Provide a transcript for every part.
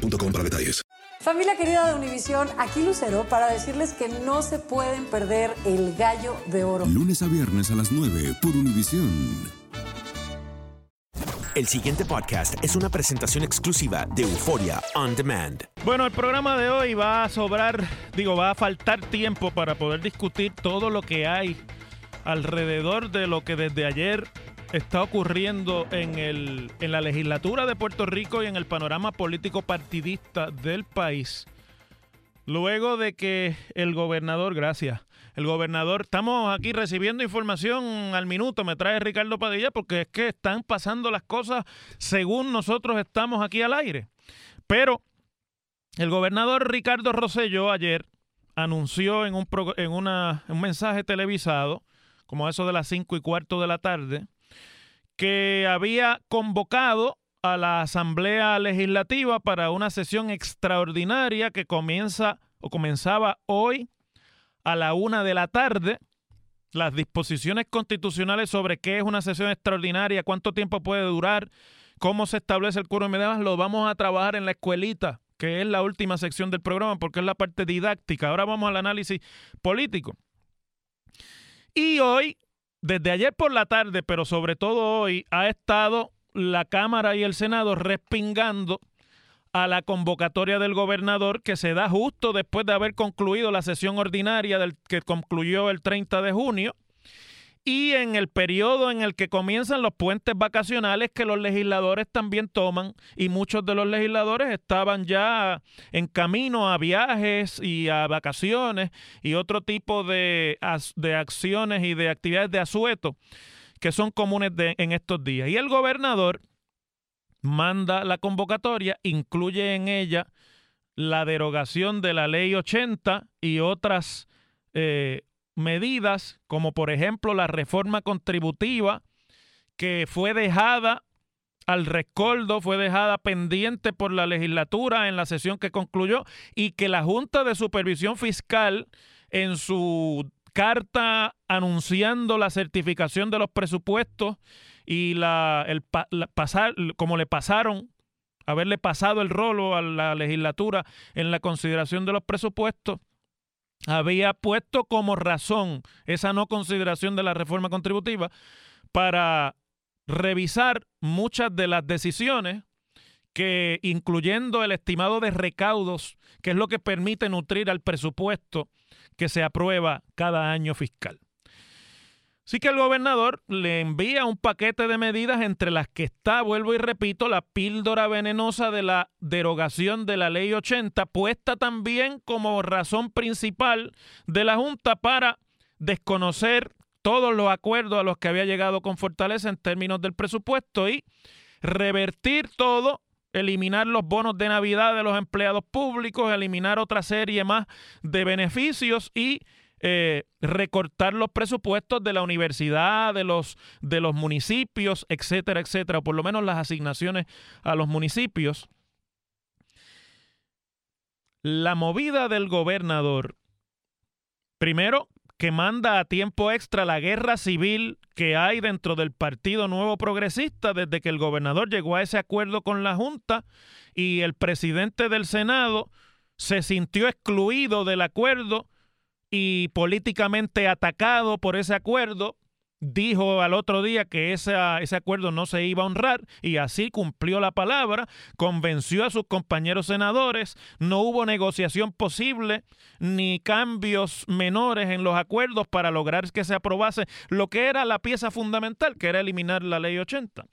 boostmobile.com para detalles. Familia querida de Univisión, aquí Lucero para decirles que no se pueden perder el gallo de oro. Lunes a viernes a las 9 por Univisión. El siguiente podcast es una presentación exclusiva de Euforia On Demand. Bueno, el programa de hoy va a sobrar, digo, va a faltar tiempo para poder discutir todo lo que hay alrededor de lo que desde ayer está ocurriendo en, el, en la legislatura de Puerto Rico y en el panorama político partidista del país. Luego de que el gobernador, gracias, el gobernador, estamos aquí recibiendo información al minuto, me trae Ricardo Padilla, porque es que están pasando las cosas según nosotros estamos aquí al aire. Pero el gobernador Ricardo Rosselló ayer anunció en un, en una, un mensaje televisado, como eso de las cinco y cuarto de la tarde, que había convocado a la Asamblea Legislativa para una sesión extraordinaria que comienza o comenzaba hoy a la una de la tarde. Las disposiciones constitucionales sobre qué es una sesión extraordinaria, cuánto tiempo puede durar, cómo se establece el quórum y demás, lo vamos a trabajar en la escuelita, que es la última sección del programa, porque es la parte didáctica. Ahora vamos al análisis político. Y hoy desde ayer por la tarde, pero sobre todo hoy, ha estado la Cámara y el Senado respingando a la convocatoria del gobernador que se da justo después de haber concluido la sesión ordinaria del, que concluyó el 30 de junio y en el periodo en el que comienzan los puentes vacacionales que los legisladores también toman y muchos de los legisladores estaban ya en camino a viajes y a vacaciones y otro tipo de, de acciones y de actividades de asueto que son comunes en estos días. Y el gobernador manda la convocatoria, incluye en ella la derogación de la ley 80 y otras eh, medidas, como por ejemplo la reforma contributiva, que fue dejada al rescoldo, fue dejada pendiente por la legislatura en la sesión que concluyó y que la Junta de Supervisión Fiscal en su carta anunciando la certificación de los presupuestos y la, el pasar, como le pasaron, haberle pasado el rolo a la legislatura en la consideración de los presupuestos, había puesto como razón esa no consideración de la reforma contributiva para revisar muchas de las decisiones que, incluyendo el estimado de recaudos, que es lo que permite nutrir al presupuesto que se aprueba cada año fiscal. Así que el gobernador le envía un paquete de medidas entre las que está, vuelvo y repito, la píldora venenosa de la derogación de la ley 80, puesta también como razón principal de la Junta para desconocer todos los acuerdos a los que había llegado con Fortaleza en términos del presupuesto y revertir todo, eliminar los bonos de Navidad de los empleados públicos, eliminar otra serie más de beneficios y eh, recortar los presupuestos de la universidad, de los, de los municipios, etcétera, etcétera, o por lo menos las asignaciones a los municipios. La movida del gobernador, primero, que manda a tiempo extra la guerra civil que hay dentro del Partido Nuevo Progresista desde que el gobernador llegó a ese acuerdo con la Junta y el presidente del Senado se sintió excluido del acuerdo y políticamente atacado por ese acuerdo, dijo al otro día que ese acuerdo no se iba a honrar y así cumplió la palabra, convenció a sus compañeros senadores, no hubo negociación posible ni cambios menores en los acuerdos para lograr que se aprobase lo que era la pieza fundamental, que era eliminar la ley 80.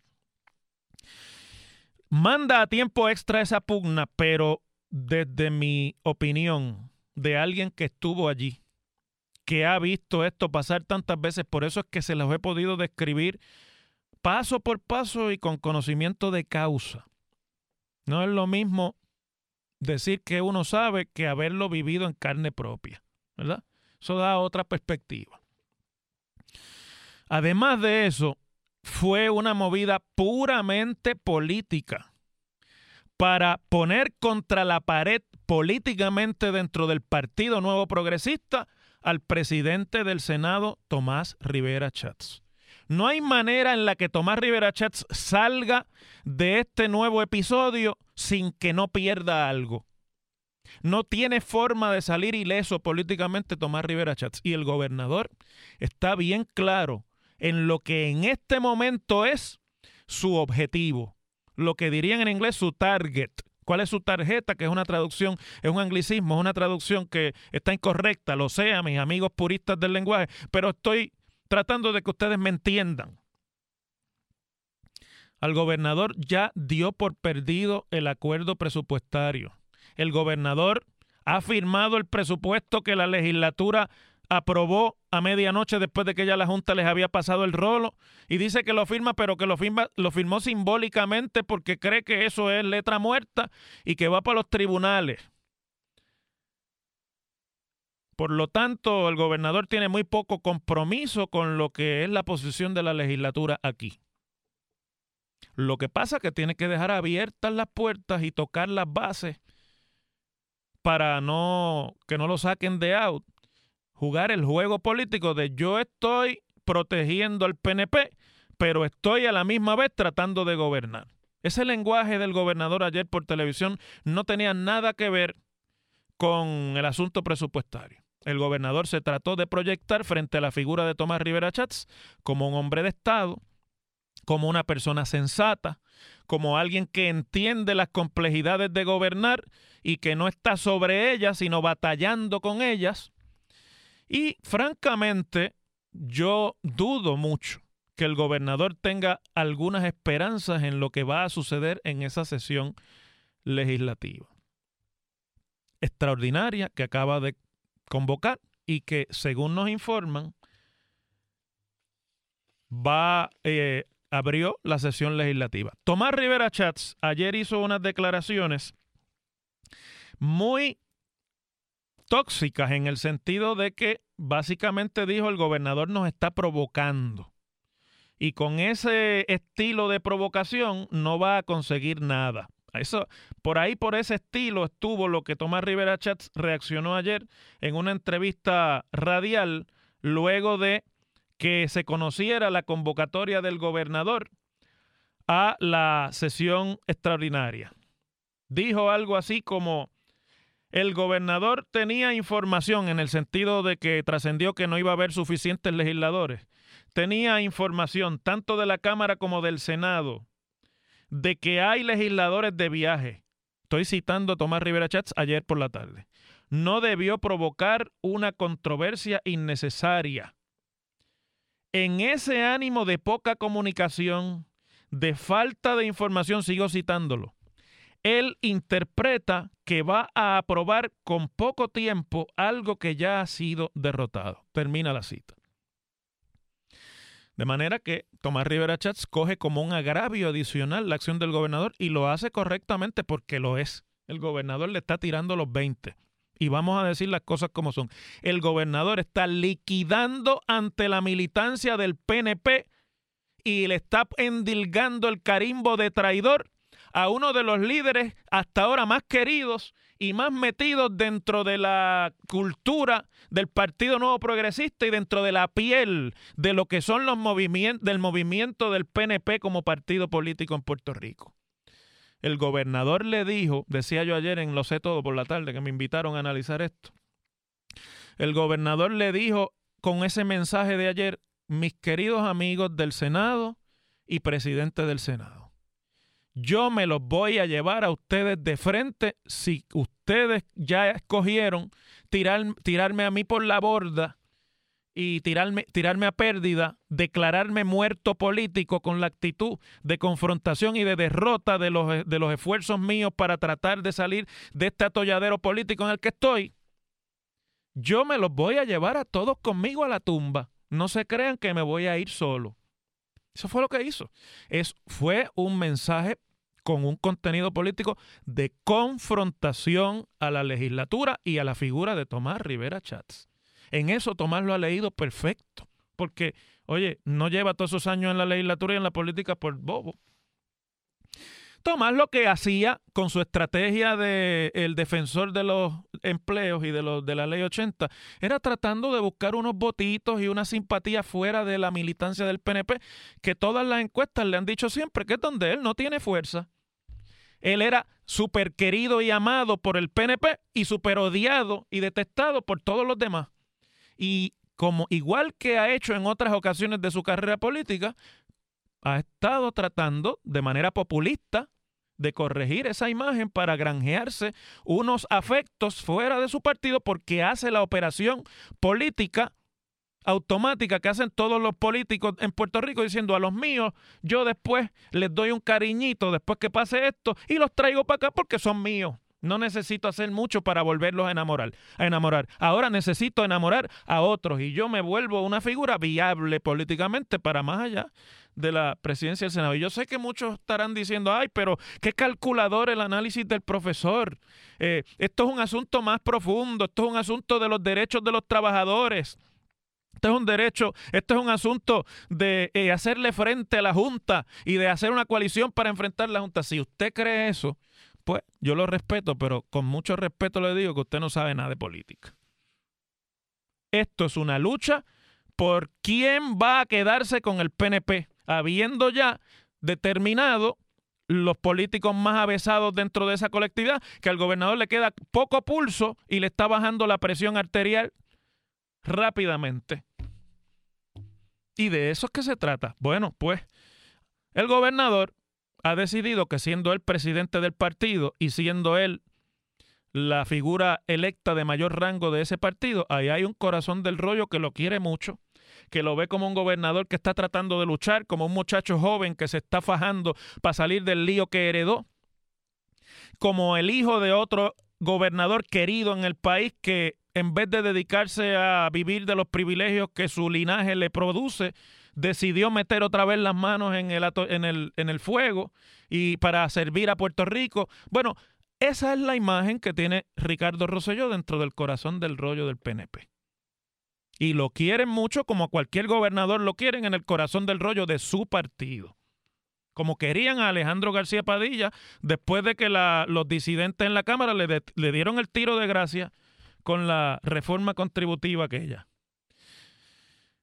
Manda a tiempo extra esa pugna, pero desde mi opinión de alguien que estuvo allí, que ha visto esto pasar tantas veces, por eso es que se los he podido describir paso por paso y con conocimiento de causa. No es lo mismo decir que uno sabe que haberlo vivido en carne propia, ¿verdad? Eso da otra perspectiva. Además de eso, fue una movida puramente política para poner contra la pared políticamente dentro del Partido Nuevo Progresista al presidente del Senado, Tomás Rivera Chats. No hay manera en la que Tomás Rivera Chats salga de este nuevo episodio sin que no pierda algo. No tiene forma de salir ileso políticamente Tomás Rivera Chats. Y el gobernador está bien claro en lo que en este momento es su objetivo, lo que dirían en inglés su target. ¿Cuál es su tarjeta? Que es una traducción, es un anglicismo, es una traducción que está incorrecta, lo sea, mis amigos puristas del lenguaje, pero estoy tratando de que ustedes me entiendan. Al gobernador ya dio por perdido el acuerdo presupuestario. El gobernador ha firmado el presupuesto que la legislatura aprobó a medianoche después de que ya la Junta les había pasado el rolo y dice que lo firma, pero que lo, firma, lo firmó simbólicamente porque cree que eso es letra muerta y que va para los tribunales. Por lo tanto, el gobernador tiene muy poco compromiso con lo que es la posición de la legislatura aquí. Lo que pasa es que tiene que dejar abiertas las puertas y tocar las bases para no que no lo saquen de out jugar el juego político de yo estoy protegiendo al PNP, pero estoy a la misma vez tratando de gobernar. Ese lenguaje del gobernador ayer por televisión no tenía nada que ver con el asunto presupuestario. El gobernador se trató de proyectar frente a la figura de Tomás Rivera Chats como un hombre de Estado, como una persona sensata, como alguien que entiende las complejidades de gobernar y que no está sobre ellas, sino batallando con ellas, y francamente, yo dudo mucho que el gobernador tenga algunas esperanzas en lo que va a suceder en esa sesión legislativa. Extraordinaria que acaba de convocar y que, según nos informan, va, eh, abrió la sesión legislativa. Tomás Rivera Chats ayer hizo unas declaraciones muy tóxicas en el sentido de que básicamente dijo el gobernador nos está provocando. Y con ese estilo de provocación no va a conseguir nada. Eso, por ahí, por ese estilo, estuvo lo que Tomás Rivera Chats reaccionó ayer en una entrevista radial luego de que se conociera la convocatoria del gobernador a la sesión extraordinaria. Dijo algo así como, el gobernador tenía información en el sentido de que trascendió que no iba a haber suficientes legisladores. Tenía información tanto de la Cámara como del Senado de que hay legisladores de viaje. Estoy citando a Tomás Rivera Chats ayer por la tarde. No debió provocar una controversia innecesaria. En ese ánimo de poca comunicación, de falta de información, sigo citándolo, él interpreta que va a aprobar con poco tiempo algo que ya ha sido derrotado. Termina la cita. De manera que Tomás Rivera Chats coge como un agravio adicional la acción del gobernador y lo hace correctamente porque lo es. El gobernador le está tirando los 20. Y vamos a decir las cosas como son. El gobernador está liquidando ante la militancia del PNP y le está endilgando el carimbo de traidor a uno de los líderes hasta ahora más queridos y más metidos dentro de la cultura del Partido Nuevo Progresista y dentro de la piel de lo que son los movimientos del movimiento del PNP como partido político en Puerto Rico. El gobernador le dijo, decía yo ayer en Lo sé todo por la tarde que me invitaron a analizar esto. El gobernador le dijo con ese mensaje de ayer, mis queridos amigos del Senado y presidente del Senado yo me los voy a llevar a ustedes de frente si ustedes ya escogieron tirar, tirarme a mí por la borda y tirarme, tirarme a pérdida, declararme muerto político con la actitud de confrontación y de derrota de los, de los esfuerzos míos para tratar de salir de este atolladero político en el que estoy, yo me los voy a llevar a todos conmigo a la tumba. No se crean que me voy a ir solo. Eso fue lo que hizo. Es, fue un mensaje con un contenido político de confrontación a la legislatura y a la figura de Tomás Rivera Chats. En eso Tomás lo ha leído perfecto, porque, oye, no lleva todos esos años en la legislatura y en la política por bobo. Tomás lo que hacía con su estrategia de el defensor de los empleos y de los de la ley 80 era tratando de buscar unos votitos y una simpatía fuera de la militancia del PNP que todas las encuestas le han dicho siempre que es donde él no tiene fuerza. Él era súper querido y amado por el PNP y súper odiado y detestado por todos los demás. Y como igual que ha hecho en otras ocasiones de su carrera política, ha estado tratando de manera populista de corregir esa imagen para granjearse unos afectos fuera de su partido porque hace la operación política automática que hacen todos los políticos en Puerto Rico diciendo a los míos, yo después les doy un cariñito después que pase esto y los traigo para acá porque son míos. No necesito hacer mucho para volverlos a enamorar, a enamorar. Ahora necesito enamorar a otros y yo me vuelvo una figura viable políticamente para más allá de la presidencia del Senado. Y yo sé que muchos estarán diciendo, ay, pero qué calculador el análisis del profesor. Eh, esto es un asunto más profundo, esto es un asunto de los derechos de los trabajadores. Esto es un derecho, esto es un asunto de eh, hacerle frente a la Junta y de hacer una coalición para enfrentar la Junta. Si usted cree eso, pues yo lo respeto, pero con mucho respeto le digo que usted no sabe nada de política. Esto es una lucha por quién va a quedarse con el PNP habiendo ya determinado los políticos más avesados dentro de esa colectividad, que al gobernador le queda poco pulso y le está bajando la presión arterial rápidamente. ¿Y de eso es que se trata? Bueno, pues el gobernador ha decidido que siendo él presidente del partido y siendo él la figura electa de mayor rango de ese partido, ahí hay un corazón del rollo que lo quiere mucho que lo ve como un gobernador que está tratando de luchar, como un muchacho joven que se está fajando para salir del lío que heredó, como el hijo de otro gobernador querido en el país que en vez de dedicarse a vivir de los privilegios que su linaje le produce, decidió meter otra vez las manos en el, en el, en el fuego y para servir a Puerto Rico. Bueno, esa es la imagen que tiene Ricardo Rosselló dentro del corazón del rollo del PNP y lo quieren mucho como cualquier gobernador lo quieren en el corazón del rollo de su partido. Como querían a Alejandro García Padilla después de que los disidentes en la Cámara le, dieron el tiro de gracia con la reforma contributiva aquella.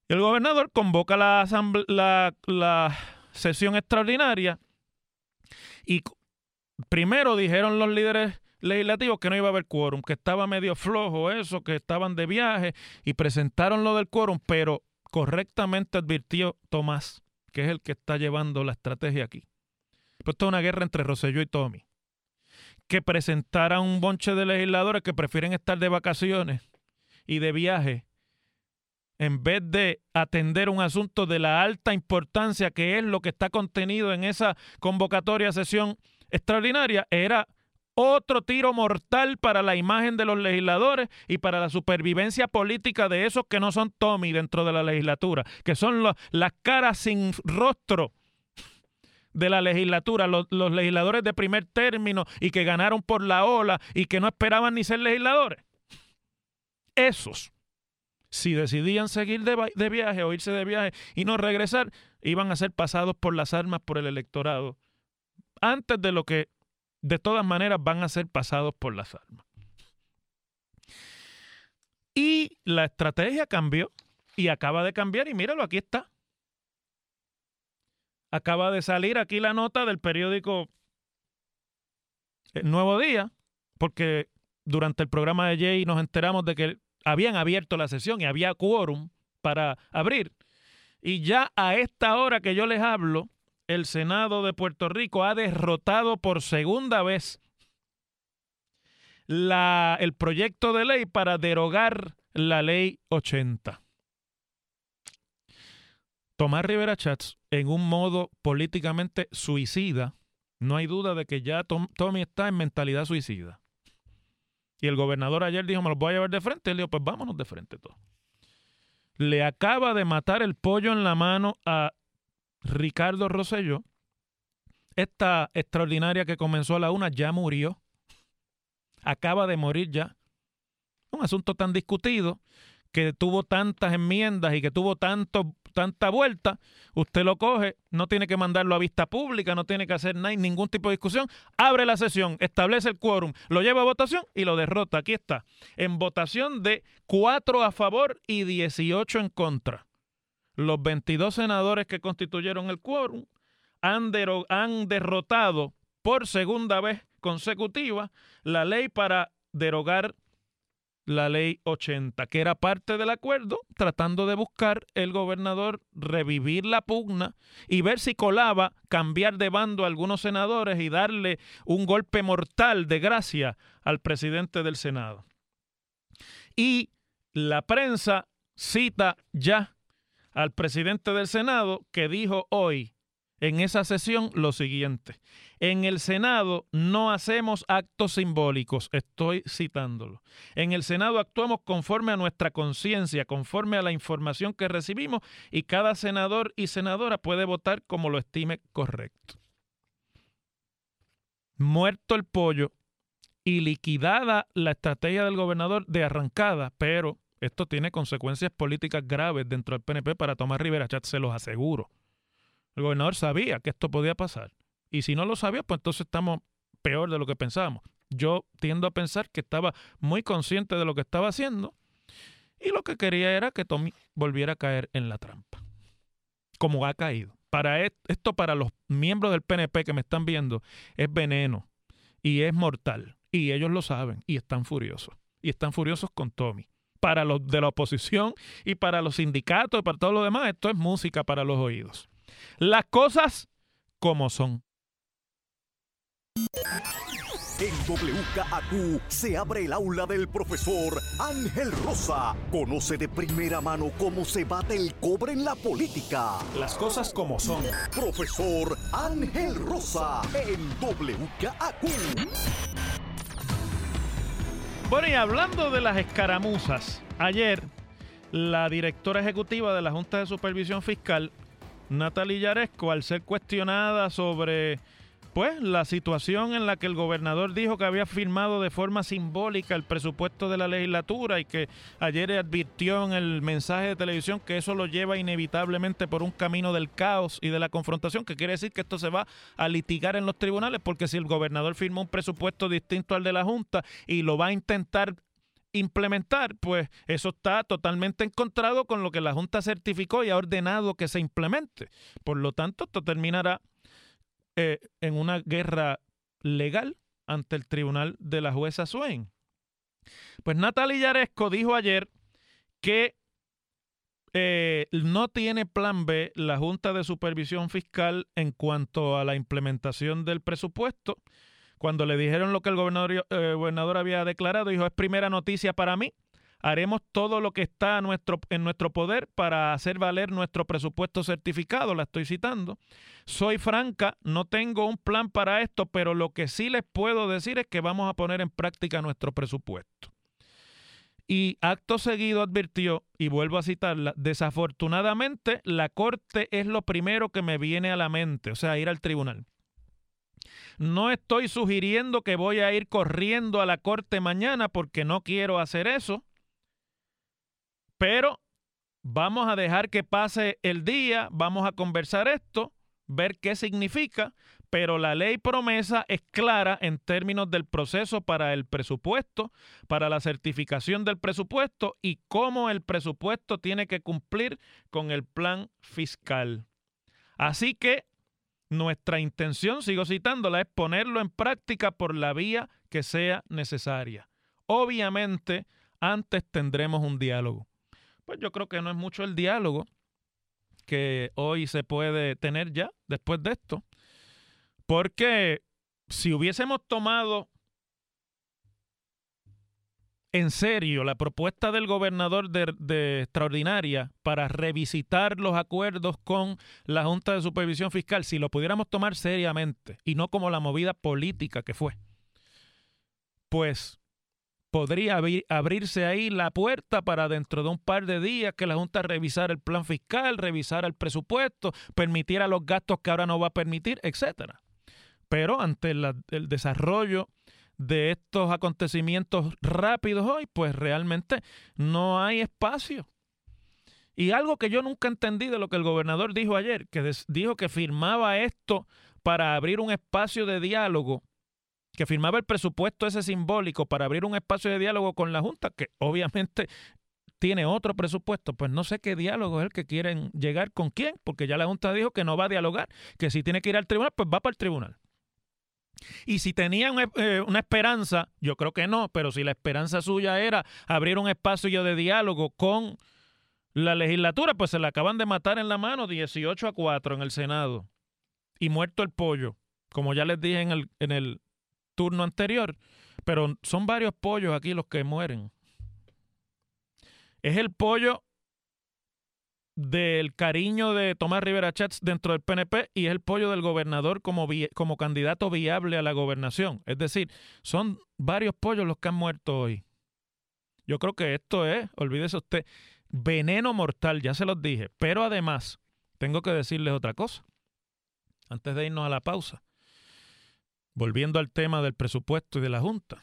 El gobernador convoca la, sesión extraordinaria y primero dijeron los líderes legislativo que no iba a haber quórum, que estaba medio flojo eso, que estaban de viaje y presentaron lo del quórum, pero correctamente advirtió Tomás, que es el que está llevando la estrategia aquí. Pues esto es una guerra entre Roselló y Tommy. Que presentara un bonche de legisladores que prefieren estar de vacaciones y de viaje en vez de atender un asunto de la alta importancia que es lo que está contenido en esa convocatoria sesión extraordinaria, era otro tiro mortal para la imagen de los legisladores y para la supervivencia política de esos que no son Tommy dentro de la legislatura, que son las caras sin rostro de la legislatura, los, legisladores de primer término y que ganaron por la ola y que no esperaban ni ser legisladores. Esos, si decidían seguir de, de viaje o irse de viaje y no regresar, iban a ser pasados por las armas por el electorado antes de lo que de todas maneras van a ser pasados por las armas. Y la estrategia cambió y acaba de cambiar y míralo, aquí está. Acaba de salir aquí la nota del periódico El Nuevo Día, porque durante el programa de Jay nos enteramos de que habían abierto la sesión y había quórum para abrir. Y ya a esta hora que yo les hablo, el Senado de Puerto Rico ha derrotado por segunda vez la, el proyecto de ley para derogar la ley 80. Tomás Rivera Chats, en un modo políticamente suicida, no hay duda de que ya Tommy está en mentalidad suicida. Y el gobernador ayer dijo, me lo voy a llevar de frente. Él dijo, pues vámonos de frente todos. Le acaba de matar el pollo en la mano a Ricardo Rosselló esta extraordinaria que comenzó a la una ya murió. Acaba de morir ya. Un asunto tan discutido que tuvo tantas enmiendas y que tuvo tanto, tanta vuelta, usted lo coge, no tiene que mandarlo a vista pública, no tiene que hacer ningún tipo de discusión, abre la sesión, establece el quórum, lo lleva a votación y lo derrota. Aquí está, en votación de 4 a favor y 18 en contra. Los 22 senadores que constituyeron el quórum han, han derrotado por segunda vez consecutiva la ley para derogar la ley 80, que era parte del acuerdo, tratando de buscar el gobernador revivir la pugna y ver si colaba cambiar de bando a algunos senadores y darle un golpe mortal de gracia al presidente del Senado. Y la prensa cita ya al presidente del Senado que dijo hoy en esa sesión lo siguiente. En el Senado no hacemos actos simbólicos, estoy citándolo. En el Senado actuamos conforme a nuestra conciencia, conforme a la información que recibimos y cada senador y senadora puede votar como lo estime correcto. Muerto el pollo y liquidada la estrategia del gobernador de arrancada, pero esto tiene consecuencias políticas graves dentro del PNP para Tomás Rivera Chat, se los aseguro. El gobernador sabía que esto podía pasar. Y si no lo sabía, pues entonces estamos peor de lo que pensábamos. Yo tiendo a pensar que estaba muy consciente de lo que estaba haciendo y lo que quería era que Tommy volviera a caer en la trampa, como ha caído. Para esto, para los miembros del PNP que me están viendo, es veneno y es mortal. Y ellos lo saben y están furiosos. Y están furiosos con Tommy. Para los de la oposición y para los sindicatos y para todo lo demás, esto es música para los oídos. Las cosas como son. En WKAQ se abre el aula del profesor Ángel Rosa. Conoce de primera mano cómo se bate el cobre en la política. Las cosas como son. Profesor Ángel Rosa en WKAQ. Bueno, y hablando de las escaramuzas, ayer la directora ejecutiva de la Junta de Supervisión Fiscal Natalie Yaresco, al ser cuestionada sobre pues la situación en la que el gobernador dijo que había firmado de forma simbólica el presupuesto de la legislatura y que ayer advirtió en el mensaje de televisión que eso lo lleva inevitablemente por un camino del caos y de la confrontación, que quiere decir que esto se va a litigar en los tribunales, porque si el gobernador firma un presupuesto distinto al de la Junta y lo va a intentar implementar, pues eso está totalmente encontrado con lo que la Junta certificó y ha ordenado que se implemente. Por lo tanto, esto terminará eh, en una guerra legal ante el tribunal de la jueza Swain. Pues Natalia Yaresco dijo ayer que eh, no tiene plan B la Junta de Supervisión Fiscal en cuanto a la implementación del presupuesto cuando le dijeron lo que el gobernador, eh, gobernador había declarado, dijo, es primera noticia para mí. Haremos todo lo que está en nuestro poder para hacer valer nuestro presupuesto certificado, la estoy citando. Soy franca, no tengo un plan para esto, pero lo que sí les puedo decir es que vamos a poner en práctica nuestro presupuesto. Y acto seguido advirtió, y vuelvo a citarla, desafortunadamente la corte es lo primero que me viene a la mente, o sea, ir al tribunal. No estoy sugiriendo que voy a ir corriendo a la corte mañana porque no quiero hacer eso. Pero vamos a dejar que pase el día, vamos a conversar esto, ver qué significa, pero la ley promesa es clara en términos del proceso para el presupuesto, para la certificación del presupuesto y cómo el presupuesto tiene que cumplir con el plan fiscal. Así que nuestra intención, sigo citándola, es ponerlo en práctica por la vía que sea necesaria. Obviamente, antes tendremos un diálogo. Pues yo creo que no es mucho el diálogo que hoy se puede tener ya después de esto. Porque si hubiésemos tomado en serio la propuesta del gobernador de, extraordinaria para revisitar los acuerdos con la Junta de Supervisión Fiscal, si lo pudiéramos tomar seriamente y no como la movida política que fue, pues podría abrirse ahí la puerta para dentro de un par de días que la Junta revisara el plan fiscal, revisara el presupuesto, permitiera los gastos que ahora no va a permitir, etcétera. Pero ante el desarrollo de estos acontecimientos rápidos hoy, pues realmente no hay espacio. Y algo que yo nunca entendí de lo que el gobernador dijo ayer, que dijo que firmaba esto para abrir un espacio de diálogo, que firmaba el presupuesto ese simbólico para abrir un espacio de diálogo con la Junta, que obviamente tiene otro presupuesto, pues no sé qué diálogo es el que quieren llegar con quién, porque ya la Junta dijo que no va a dialogar, que si tiene que ir al tribunal, pues va para el tribunal. Y si tenían eh, una esperanza, yo creo que no, pero si la esperanza suya era abrir un espacio de diálogo con la legislatura, pues se la acaban de matar en la mano 18 a 4 en el Senado. Y muerto el pollo, como ya les dije en el, en el turno anterior. Pero son varios pollos aquí los que mueren. Es el pollo del cariño de Tomás Rivera Chats dentro del PNP y es el pollo del gobernador como, como candidato viable a la gobernación. Es decir, son varios pollos los que han muerto hoy. Yo creo que esto es, olvídese usted, veneno mortal, ya se los dije. Pero además, tengo que decirles otra cosa. Antes de irnos a la pausa. Volviendo al tema del presupuesto y de la Junta.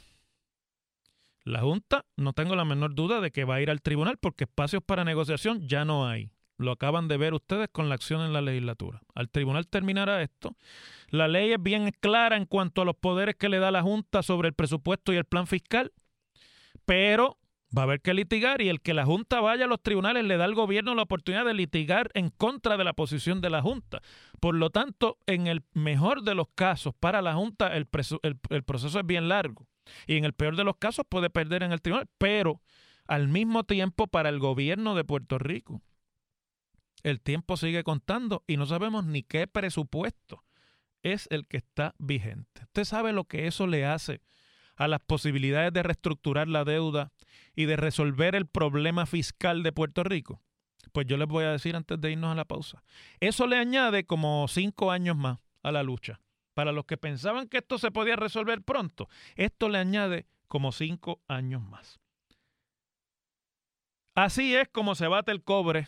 La Junta, no tengo la menor duda de que va a ir al tribunal porque espacios para negociación ya no hay. Lo acaban de ver ustedes con la acción en la legislatura. Al tribunal terminará esto. La ley es bien clara en cuanto a los poderes que le da la Junta sobre el presupuesto y el plan fiscal, pero va a haber que litigar y el que la Junta vaya a los tribunales le da al gobierno la oportunidad de litigar en contra de la posición de la Junta. Por lo tanto, en el mejor de los casos, para la Junta el, el proceso es bien largo y en el peor de los casos puede perder en el tribunal, pero al mismo tiempo para el gobierno de Puerto Rico el tiempo sigue contando y no sabemos ni qué presupuesto es el que está vigente. ¿Usted sabe lo que eso le hace a las posibilidades de reestructurar la deuda y de resolver el problema fiscal de Puerto Rico? Pues yo les voy a decir antes de irnos a la pausa. Eso le añade como cinco años más a la lucha. Para los que pensaban que esto se podía resolver pronto, esto le añade como cinco años más. Así es como se bate el cobre